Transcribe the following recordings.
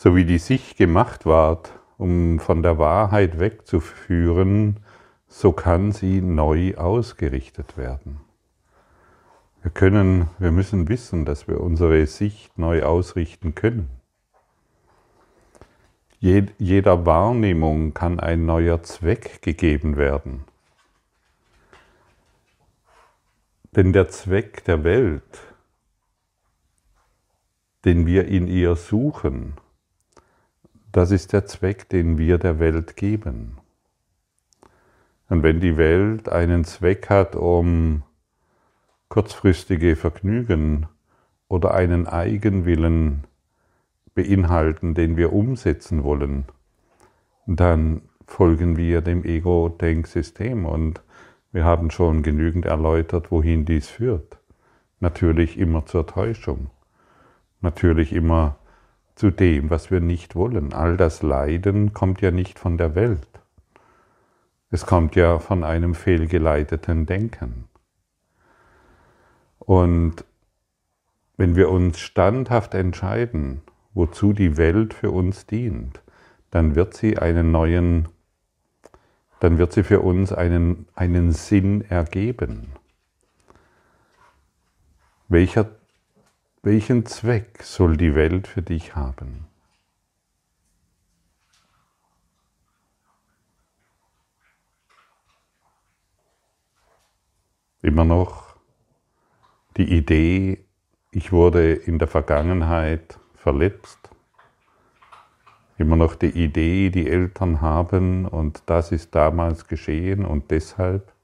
So wie die Sicht gemacht ward, um von der Wahrheit wegzuführen, so kann sie neu ausgerichtet werden. Wir können, wir müssen wissen, dass wir unsere Sicht neu ausrichten können. Jeder Wahrnehmung kann ein neuer Zweck gegeben werden. Denn der Zweck der Welt, den wir in ihr suchen, das ist der Zweck, den wir der Welt geben. Und wenn die Welt einen Zweck hat, um kurzfristige Vergnügen oder einen Eigenwillen beinhalten, den wir umsetzen wollen, dann folgen wir dem Ego-Denksystem und wir haben schon genügend erläutert, wohin dies führt. Natürlich immer zur Täuschung, natürlich immer zu dem, was wir nicht wollen. All das Leiden kommt ja nicht von der Welt. Es kommt ja von einem fehlgeleiteten Denken. Und wenn wir uns standhaft entscheiden, wozu die Welt für uns dient, dann wird sie einen neuen, dann wird sie für uns einen, einen Sinn ergeben. Welcher, welchen Zweck soll die Welt für dich haben? Immer noch die Idee, ich wurde in der Vergangenheit verletzt. Immer noch die Idee, die Eltern haben und das ist damals geschehen und deshalb.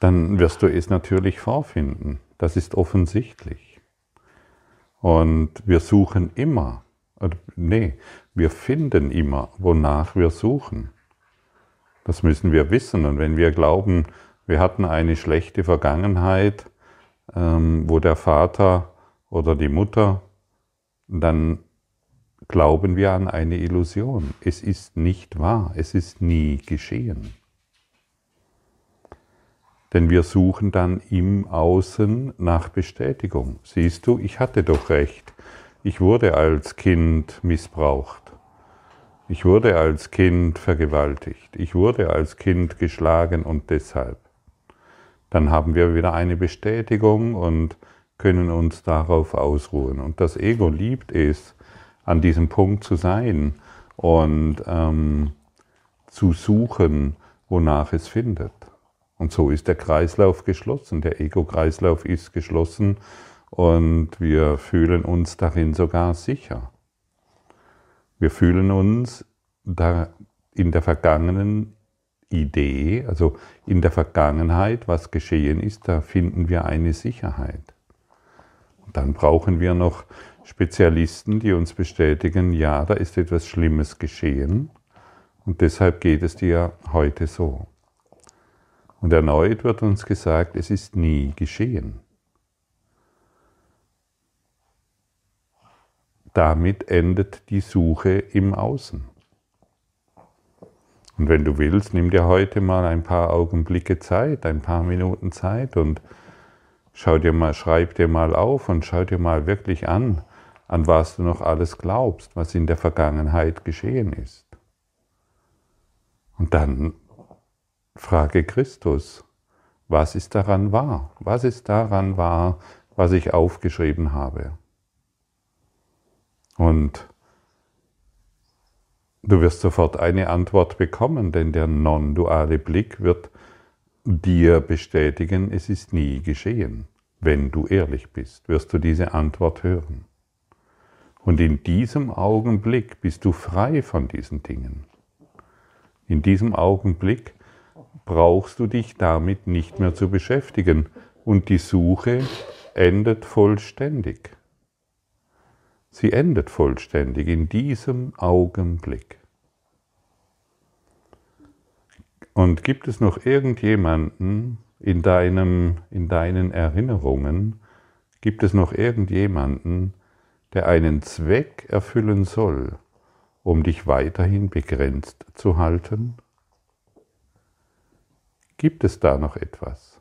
Dann wirst du es natürlich vorfinden. Das ist offensichtlich. Und wir suchen immer, nee, wir finden immer, wonach wir suchen. Das müssen wir wissen. Und wenn wir glauben, wir hatten eine schlechte Vergangenheit, ähm, wo der Vater oder die Mutter, dann glauben wir an eine Illusion. Es ist nicht wahr, es ist nie geschehen. Denn wir suchen dann im Außen nach Bestätigung. Siehst du, ich hatte doch recht. Ich wurde als Kind missbraucht. Ich wurde als Kind vergewaltigt. Ich wurde als Kind geschlagen und deshalb dann haben wir wieder eine Bestätigung und können uns darauf ausruhen. Und das Ego liebt es, an diesem Punkt zu sein und ähm, zu suchen, wonach es findet. Und so ist der Kreislauf geschlossen, der Ego-Kreislauf ist geschlossen und wir fühlen uns darin sogar sicher. Wir fühlen uns da in der vergangenen Idee, also in der Vergangenheit, was geschehen ist, da finden wir eine Sicherheit. Und dann brauchen wir noch Spezialisten, die uns bestätigen, ja, da ist etwas Schlimmes geschehen und deshalb geht es dir heute so. Und erneut wird uns gesagt, es ist nie geschehen. Damit endet die Suche im Außen. Und wenn du willst, nimm dir heute mal ein paar Augenblicke Zeit, ein paar Minuten Zeit und schau dir mal, schreib dir mal auf und schau dir mal wirklich an, an was du noch alles glaubst, was in der Vergangenheit geschehen ist. Und dann frage Christus, was ist daran wahr? Was ist daran wahr, was ich aufgeschrieben habe? Und Du wirst sofort eine Antwort bekommen, denn der non-duale Blick wird dir bestätigen, es ist nie geschehen. Wenn du ehrlich bist, wirst du diese Antwort hören. Und in diesem Augenblick bist du frei von diesen Dingen. In diesem Augenblick brauchst du dich damit nicht mehr zu beschäftigen und die Suche endet vollständig. Sie endet vollständig in diesem Augenblick. Und gibt es noch irgendjemanden in, deinem, in deinen Erinnerungen, gibt es noch irgendjemanden, der einen Zweck erfüllen soll, um dich weiterhin begrenzt zu halten? Gibt es da noch etwas?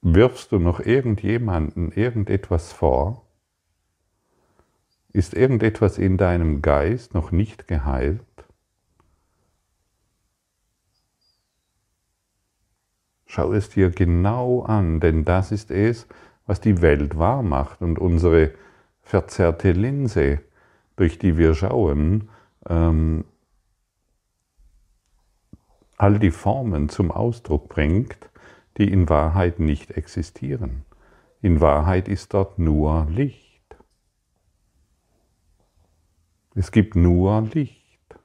wirfst du noch irgendjemanden irgendetwas vor, Ist irgendetwas in deinem Geist noch nicht geheilt? Schau es dir genau an, denn das ist es, was die Welt wahr macht und unsere verzerrte Linse, durch die wir schauen, ähm, all die Formen zum Ausdruck bringt, die in Wahrheit nicht existieren. In Wahrheit ist dort nur Licht. Es gibt nur Licht.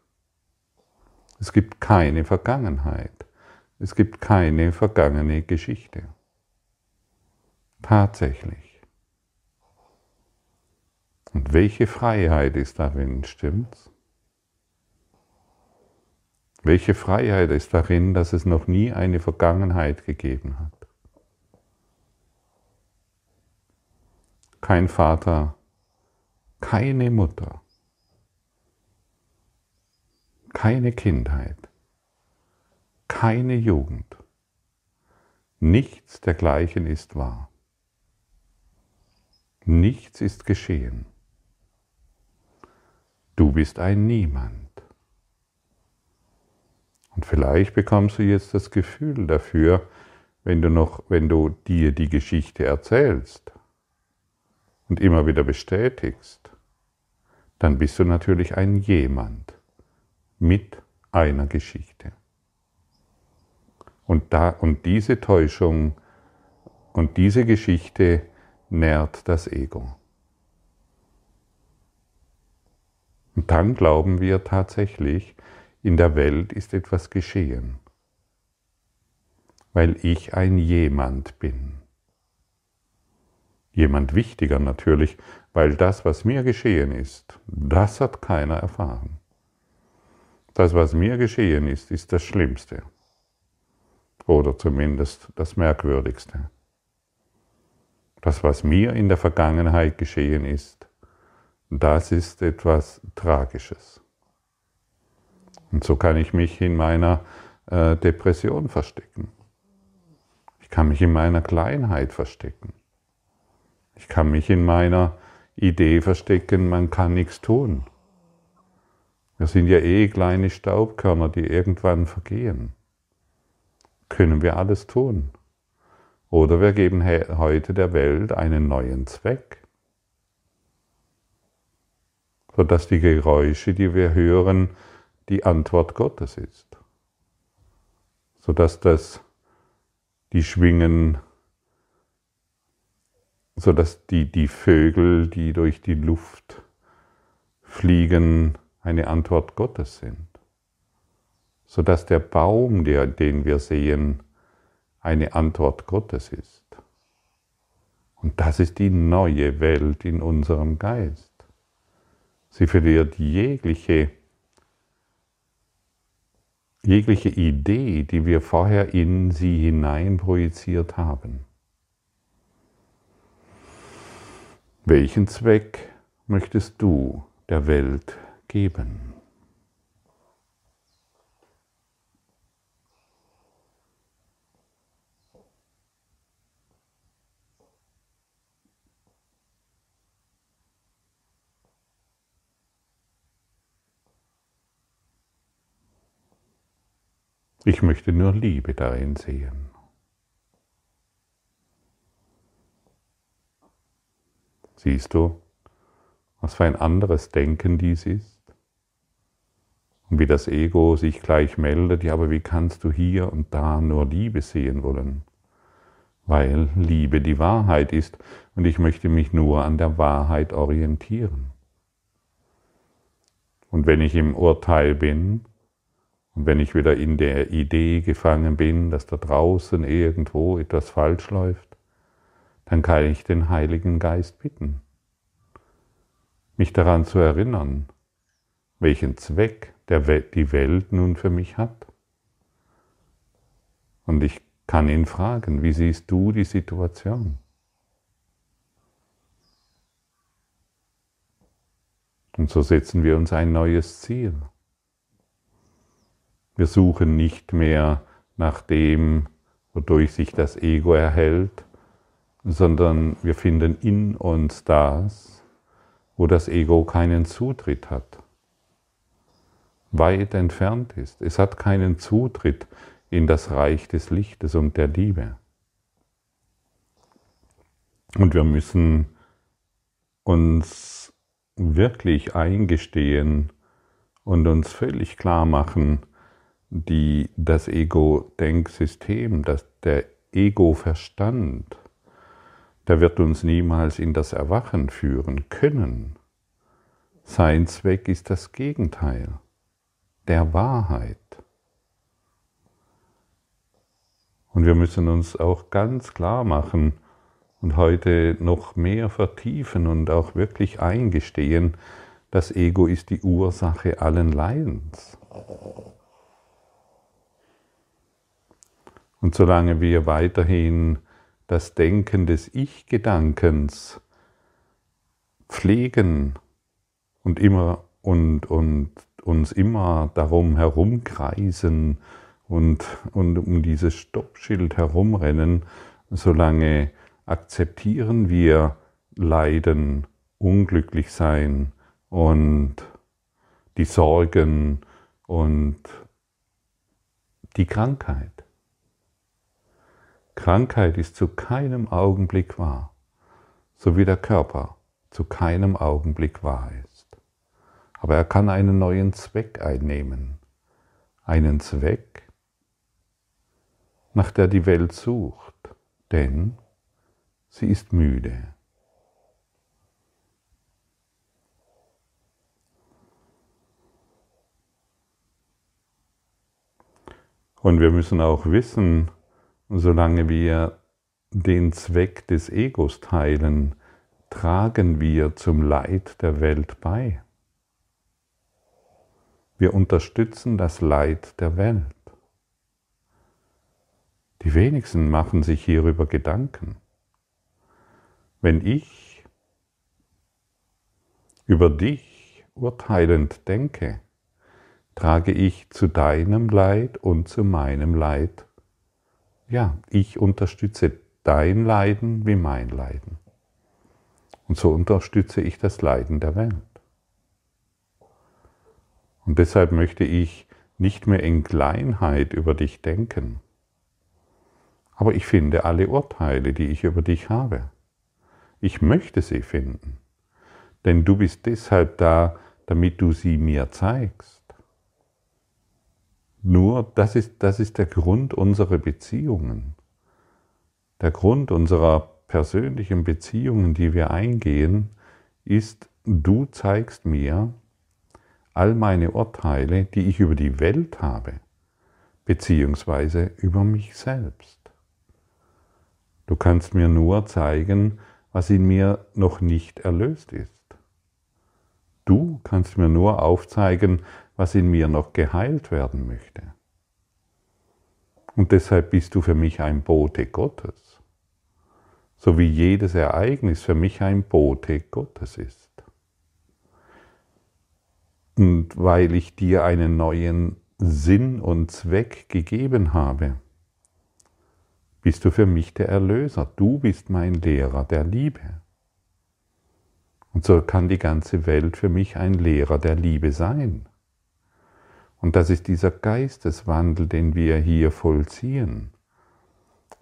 Es gibt keine Vergangenheit. Es gibt keine vergangene Geschichte. Tatsächlich. Und welche Freiheit ist darin, stimmt's? Welche Freiheit ist darin, dass es noch nie eine Vergangenheit gegeben hat? Kein Vater, keine Mutter, keine Kindheit, keine Jugend. Nichts dergleichen ist wahr. Nichts ist geschehen. Du bist ein Niemand. Und vielleicht bekommst du jetzt das Gefühl dafür, wenn du noch, wenn du dir die Geschichte erzählst und immer wieder bestätigst, dann bist du natürlich ein jemand mit einer Geschichte. Und, da, und diese Täuschung und diese Geschichte nährt das Ego. Und dann glauben wir tatsächlich, in der Welt ist etwas geschehen, weil ich ein jemand bin. Jemand wichtiger natürlich, weil das, was mir geschehen ist, das hat keiner erfahren. Das, was mir geschehen ist, ist das Schlimmste oder zumindest das Merkwürdigste. Das, was mir in der Vergangenheit geschehen ist, das ist etwas Tragisches. Und so kann ich mich in meiner äh, Depression verstecken. Ich kann mich in meiner Kleinheit verstecken. Ich kann mich in meiner Idee verstecken, man kann nichts tun. Wir sind ja eh kleine Staubkörner, die irgendwann vergehen. Können wir alles tun? Oder wir geben heute der Welt einen neuen Zweck, sodass die Geräusche, die wir hören, die Antwort Gottes ist. Sodass das die Schwingen, sodass die, die Vögel, die durch die Luft fliegen, eine Antwort Gottes sind. Sodass der Baum, der, den wir sehen, eine Antwort Gottes ist. Und das ist die neue Welt in unserem Geist. Sie verliert jegliche jegliche Idee, die wir vorher in sie hinein projiziert haben. Welchen Zweck möchtest du der Welt geben? Ich möchte nur Liebe darin sehen. Siehst du, was für ein anderes Denken dies ist? Und wie das Ego sich gleich meldet, ja, aber wie kannst du hier und da nur Liebe sehen wollen? Weil Liebe die Wahrheit ist und ich möchte mich nur an der Wahrheit orientieren. Und wenn ich im Urteil bin, und wenn ich wieder in der Idee gefangen bin, dass da draußen irgendwo etwas falsch läuft, dann kann ich den Heiligen Geist bitten, mich daran zu erinnern, welchen Zweck Welt, die Welt nun für mich hat. Und ich kann ihn fragen, wie siehst du die Situation? Und so setzen wir uns ein neues Ziel. Wir suchen nicht mehr nach dem, wodurch sich das Ego erhält, sondern wir finden in uns das, wo das Ego keinen Zutritt hat, weit entfernt ist. Es hat keinen Zutritt in das Reich des Lichtes und der Liebe. Und wir müssen uns wirklich eingestehen und uns völlig klar machen, die, das Ego-Denksystem, der Ego-Verstand, der wird uns niemals in das Erwachen führen können. Sein Zweck ist das Gegenteil der Wahrheit. Und wir müssen uns auch ganz klar machen und heute noch mehr vertiefen und auch wirklich eingestehen, das Ego ist die Ursache allen Leidens. Und solange wir weiterhin das Denken des Ich-Gedankens pflegen und immer und, und uns immer darum herumkreisen und, und um dieses Stoppschild herumrennen, solange akzeptieren wir Leiden, unglücklich sein und die Sorgen und die Krankheit. Krankheit ist zu keinem Augenblick wahr, so wie der Körper zu keinem Augenblick wahr ist. Aber er kann einen neuen Zweck einnehmen, einen Zweck, nach der die Welt sucht, denn sie ist müde. Und wir müssen auch wissen, Solange wir den Zweck des Egos teilen, tragen wir zum Leid der Welt bei. Wir unterstützen das Leid der Welt. Die wenigsten machen sich hierüber Gedanken. Wenn ich über dich urteilend denke, trage ich zu deinem Leid und zu meinem Leid ja, ich unterstütze dein Leiden wie mein Leiden. Und so unterstütze ich das Leiden der Welt. Und deshalb möchte ich nicht mehr in Kleinheit über dich denken. Aber ich finde alle Urteile, die ich über dich habe. Ich möchte sie finden. Denn du bist deshalb da, damit du sie mir zeigst. Nur das ist, das ist der Grund unserer Beziehungen. Der Grund unserer persönlichen Beziehungen, die wir eingehen, ist, du zeigst mir all meine Urteile, die ich über die Welt habe, beziehungsweise über mich selbst. Du kannst mir nur zeigen, was in mir noch nicht erlöst ist. Du kannst mir nur aufzeigen, was in mir noch geheilt werden möchte. Und deshalb bist du für mich ein Bote Gottes, so wie jedes Ereignis für mich ein Bote Gottes ist. Und weil ich dir einen neuen Sinn und Zweck gegeben habe, bist du für mich der Erlöser. Du bist mein Lehrer der Liebe. Und so kann die ganze Welt für mich ein Lehrer der Liebe sein. Und das ist dieser Geisteswandel, den wir hier vollziehen.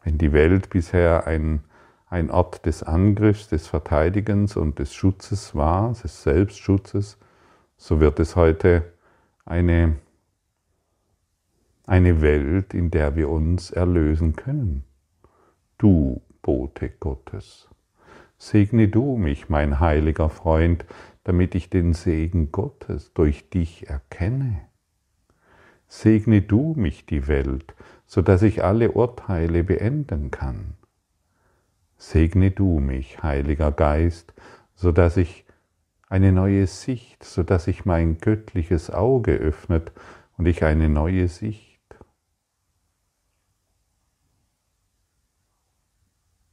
Wenn die Welt bisher ein, ein Ort des Angriffs, des Verteidigens und des Schutzes war, des Selbstschutzes, so wird es heute eine, eine Welt, in der wir uns erlösen können. Du Bote Gottes. Segne du mich, mein heiliger Freund, damit ich den Segen Gottes durch dich erkenne. Segne du mich die Welt, so dass ich alle Urteile beenden kann. Segne du mich, Heiliger Geist, so dass ich eine neue Sicht, so dass sich mein göttliches Auge öffnet und ich eine neue Sicht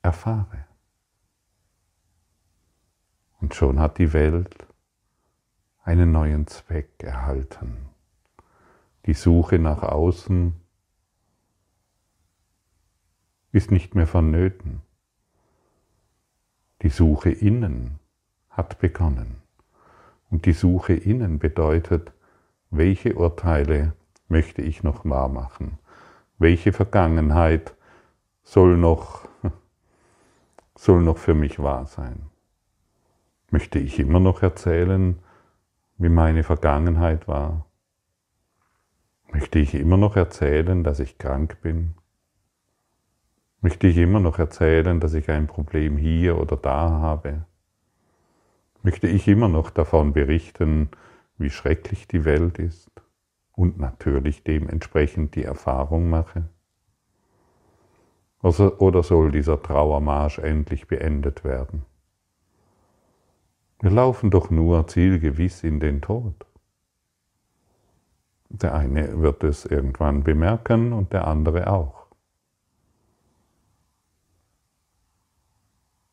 erfahre. Und schon hat die Welt einen neuen Zweck erhalten. Die Suche nach außen ist nicht mehr vonnöten. Die Suche innen hat begonnen. Und die Suche innen bedeutet, welche Urteile möchte ich noch wahr machen? Welche Vergangenheit soll noch, soll noch für mich wahr sein? Möchte ich immer noch erzählen, wie meine Vergangenheit war? Möchte ich immer noch erzählen, dass ich krank bin? Möchte ich immer noch erzählen, dass ich ein Problem hier oder da habe? Möchte ich immer noch davon berichten, wie schrecklich die Welt ist und natürlich dementsprechend die Erfahrung mache? Oder soll dieser Trauermarsch endlich beendet werden? Wir laufen doch nur zielgewiss in den Tod. Der eine wird es irgendwann bemerken und der andere auch.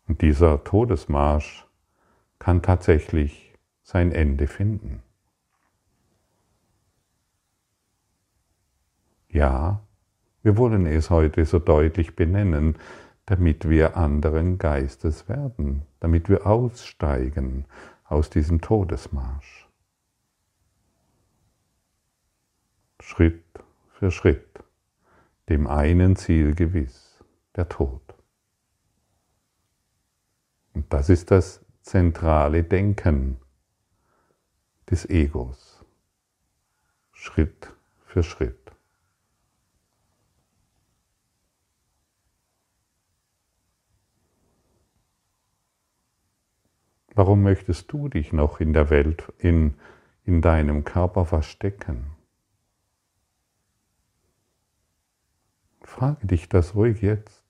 Und dieser Todesmarsch kann tatsächlich sein Ende finden. Ja, wir wollen es heute so deutlich benennen, damit wir anderen Geistes werden, damit wir aussteigen aus diesem Todesmarsch. Schritt für Schritt, dem einen Ziel gewiss, der Tod. Und das ist das zentrale Denken des Egos, Schritt für Schritt. Warum möchtest du dich noch in der Welt, in, in deinem Körper verstecken? Frage dich das ruhig jetzt.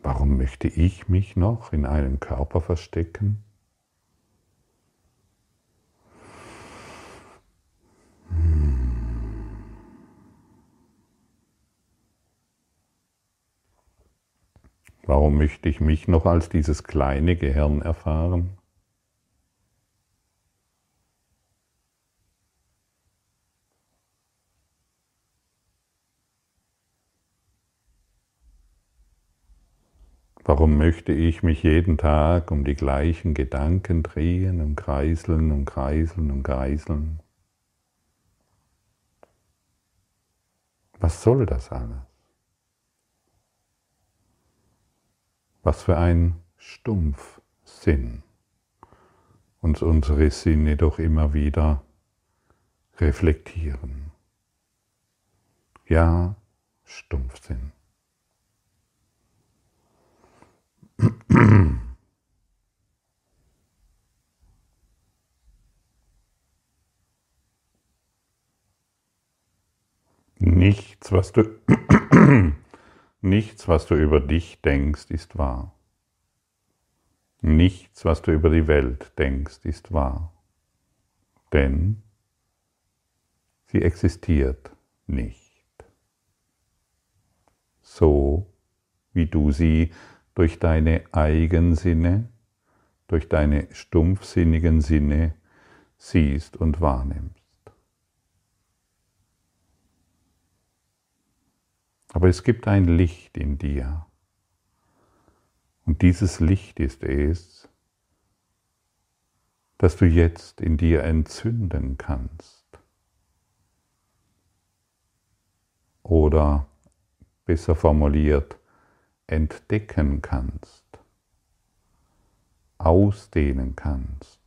Warum möchte ich mich noch in einem Körper verstecken? Warum möchte ich mich noch als dieses kleine Gehirn erfahren? Warum möchte ich mich jeden Tag um die gleichen Gedanken drehen und kreiseln und kreiseln und kreiseln? Was soll das alles? Was für ein Stumpfsinn uns unsere Sinne doch immer wieder reflektieren. Ja, Stumpfsinn. Nichts, was du Nichts, was du über dich denkst, ist wahr. Nichts, was du über die Welt denkst, ist wahr. Denn sie existiert nicht. So wie du sie durch deine Eigensinne, durch deine stumpfsinnigen Sinne siehst und wahrnimmst. Aber es gibt ein Licht in dir. Und dieses Licht ist es, das du jetzt in dir entzünden kannst. Oder besser formuliert, entdecken kannst, ausdehnen kannst,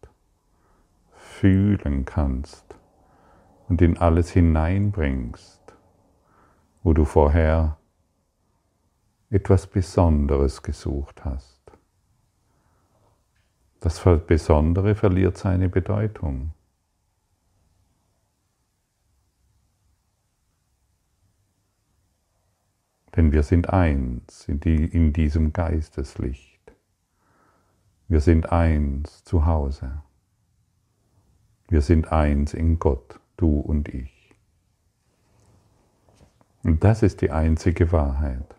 fühlen kannst und in alles hineinbringst wo du vorher etwas Besonderes gesucht hast. Das Besondere verliert seine Bedeutung. Denn wir sind eins in, die, in diesem Geisteslicht. Wir sind eins zu Hause. Wir sind eins in Gott, du und ich. Und das ist die einzige Wahrheit.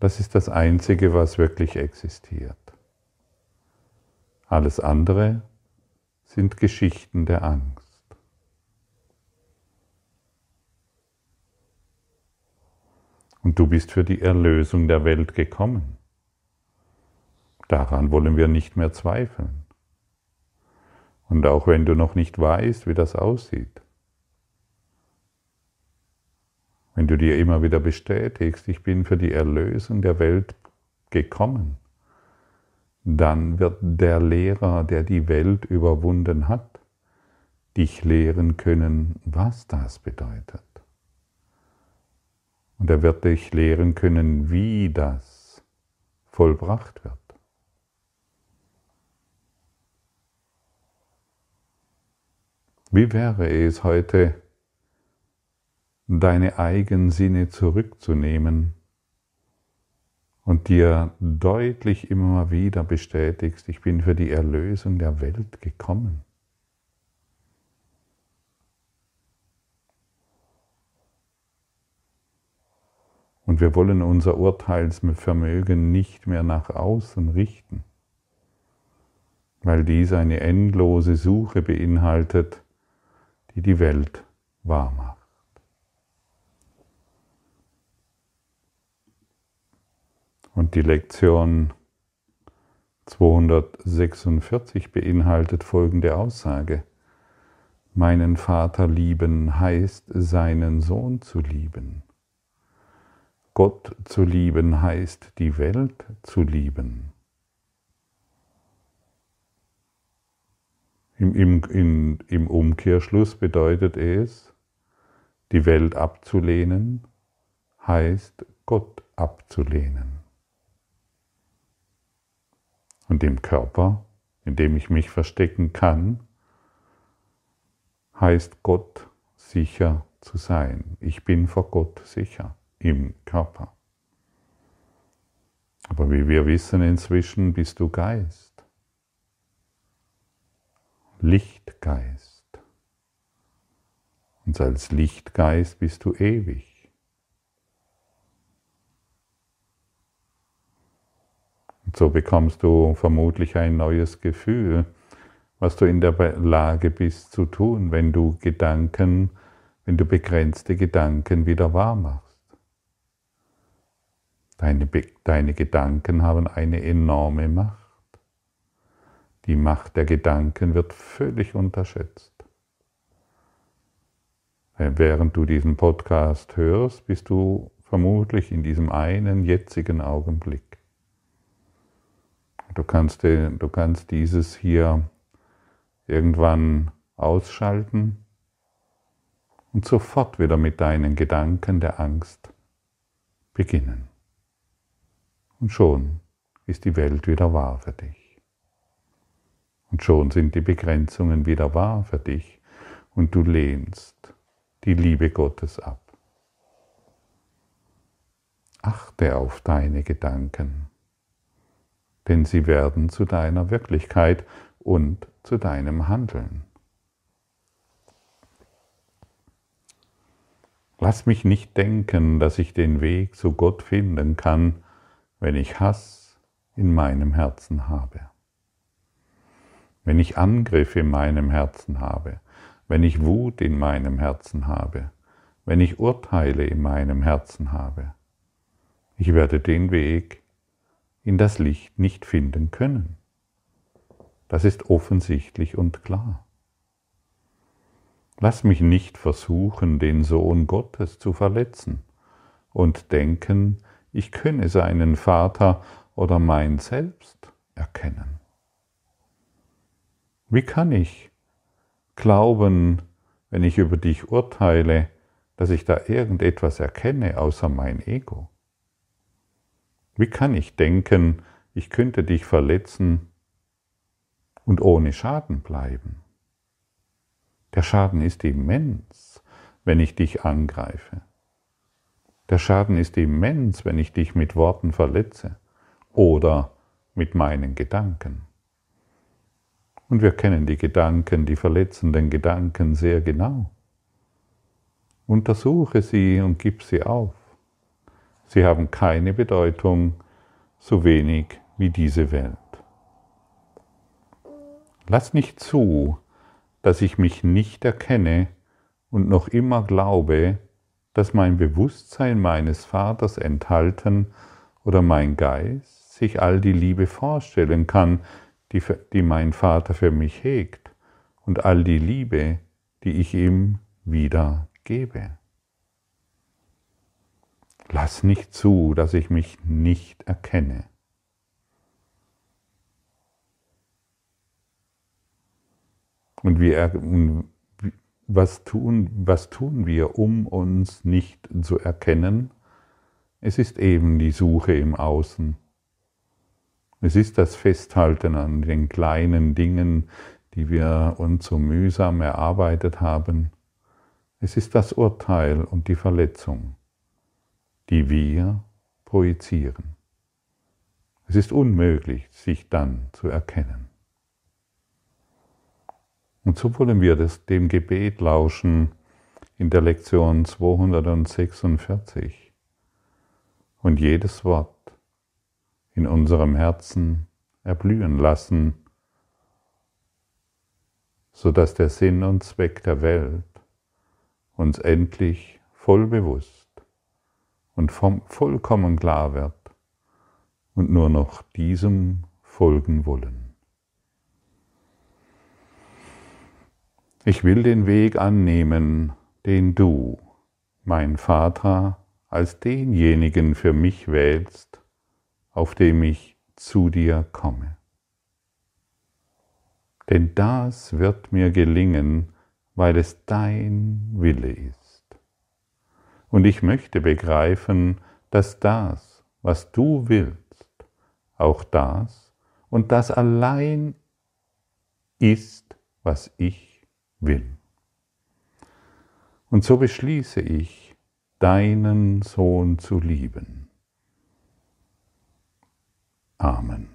Das ist das Einzige, was wirklich existiert. Alles andere sind Geschichten der Angst. Und du bist für die Erlösung der Welt gekommen. Daran wollen wir nicht mehr zweifeln. Und auch wenn du noch nicht weißt, wie das aussieht, wenn du dir immer wieder bestätigst, ich bin für die Erlösung der Welt gekommen, dann wird der Lehrer, der die Welt überwunden hat, dich lehren können, was das bedeutet. Und er wird dich lehren können, wie das vollbracht wird. Wie wäre es heute, deine Eigensinne zurückzunehmen und dir deutlich immer wieder bestätigst, ich bin für die Erlösung der Welt gekommen. Und wir wollen unser Urteilsvermögen nicht mehr nach außen richten, weil dies eine endlose Suche beinhaltet, die die Welt wahr macht. Und die Lektion 246 beinhaltet folgende Aussage. Meinen Vater lieben heißt seinen Sohn zu lieben. Gott zu lieben heißt die Welt zu lieben. Im, im, in, Im Umkehrschluss bedeutet es, die Welt abzulehnen heißt Gott abzulehnen. Und im Körper, in dem ich mich verstecken kann, heißt Gott sicher zu sein. Ich bin vor Gott sicher im Körper. Aber wie wir wissen inzwischen, bist du Geist. Lichtgeist. Und als Lichtgeist bist du ewig. Und so bekommst du vermutlich ein neues Gefühl, was du in der Lage bist zu tun, wenn du Gedanken, wenn du begrenzte Gedanken wieder wahr machst. Deine, deine Gedanken haben eine enorme Macht. Die Macht der Gedanken wird völlig unterschätzt. Während du diesen Podcast hörst, bist du vermutlich in diesem einen jetzigen Augenblick. Du kannst, du kannst dieses hier irgendwann ausschalten und sofort wieder mit deinen Gedanken der Angst beginnen. Und schon ist die Welt wieder wahr für dich. Und schon sind die Begrenzungen wieder wahr für dich und du lehnst die Liebe Gottes ab. Achte auf deine Gedanken, denn sie werden zu deiner Wirklichkeit und zu deinem Handeln. Lass mich nicht denken, dass ich den Weg zu Gott finden kann, wenn ich Hass in meinem Herzen habe, wenn ich Angriff in meinem Herzen habe, wenn ich Wut in meinem Herzen habe, wenn ich Urteile in meinem Herzen habe. Ich werde den Weg in das Licht nicht finden können. Das ist offensichtlich und klar. Lass mich nicht versuchen, den Sohn Gottes zu verletzen und denken, ich könne seinen Vater oder mein Selbst erkennen. Wie kann ich glauben, wenn ich über dich urteile, dass ich da irgendetwas erkenne außer mein Ego? Wie kann ich denken, ich könnte dich verletzen und ohne Schaden bleiben? Der Schaden ist immens, wenn ich dich angreife. Der Schaden ist immens, wenn ich dich mit Worten verletze oder mit meinen Gedanken. Und wir kennen die Gedanken, die verletzenden Gedanken sehr genau. Untersuche sie und gib sie auf. Sie haben keine Bedeutung, so wenig wie diese Welt. Lass nicht zu, dass ich mich nicht erkenne und noch immer glaube, dass mein Bewusstsein meines Vaters enthalten oder mein Geist sich all die Liebe vorstellen kann, die, die mein Vater für mich hegt und all die Liebe, die ich ihm wieder gebe. Lass nicht zu, dass ich mich nicht erkenne. Und wir, was, tun, was tun wir, um uns nicht zu erkennen? Es ist eben die Suche im Außen. Es ist das Festhalten an den kleinen Dingen, die wir uns so mühsam erarbeitet haben. Es ist das Urteil und die Verletzung, die wir projizieren. Es ist unmöglich, sich dann zu erkennen. Und so wollen wir das, dem Gebet lauschen in der Lektion 246 und jedes Wort in unserem Herzen erblühen lassen, sodass der Sinn und Zweck der Welt uns endlich voll bewusst und vollkommen klar wird und nur noch diesem folgen wollen. Ich will den Weg annehmen, den du, mein Vater, als denjenigen für mich wählst, auf dem ich zu dir komme. Denn das wird mir gelingen, weil es dein Wille ist. Und ich möchte begreifen, dass das, was du willst, auch das und das allein ist, was ich will. Und so beschließe ich, deinen Sohn zu lieben. Amen.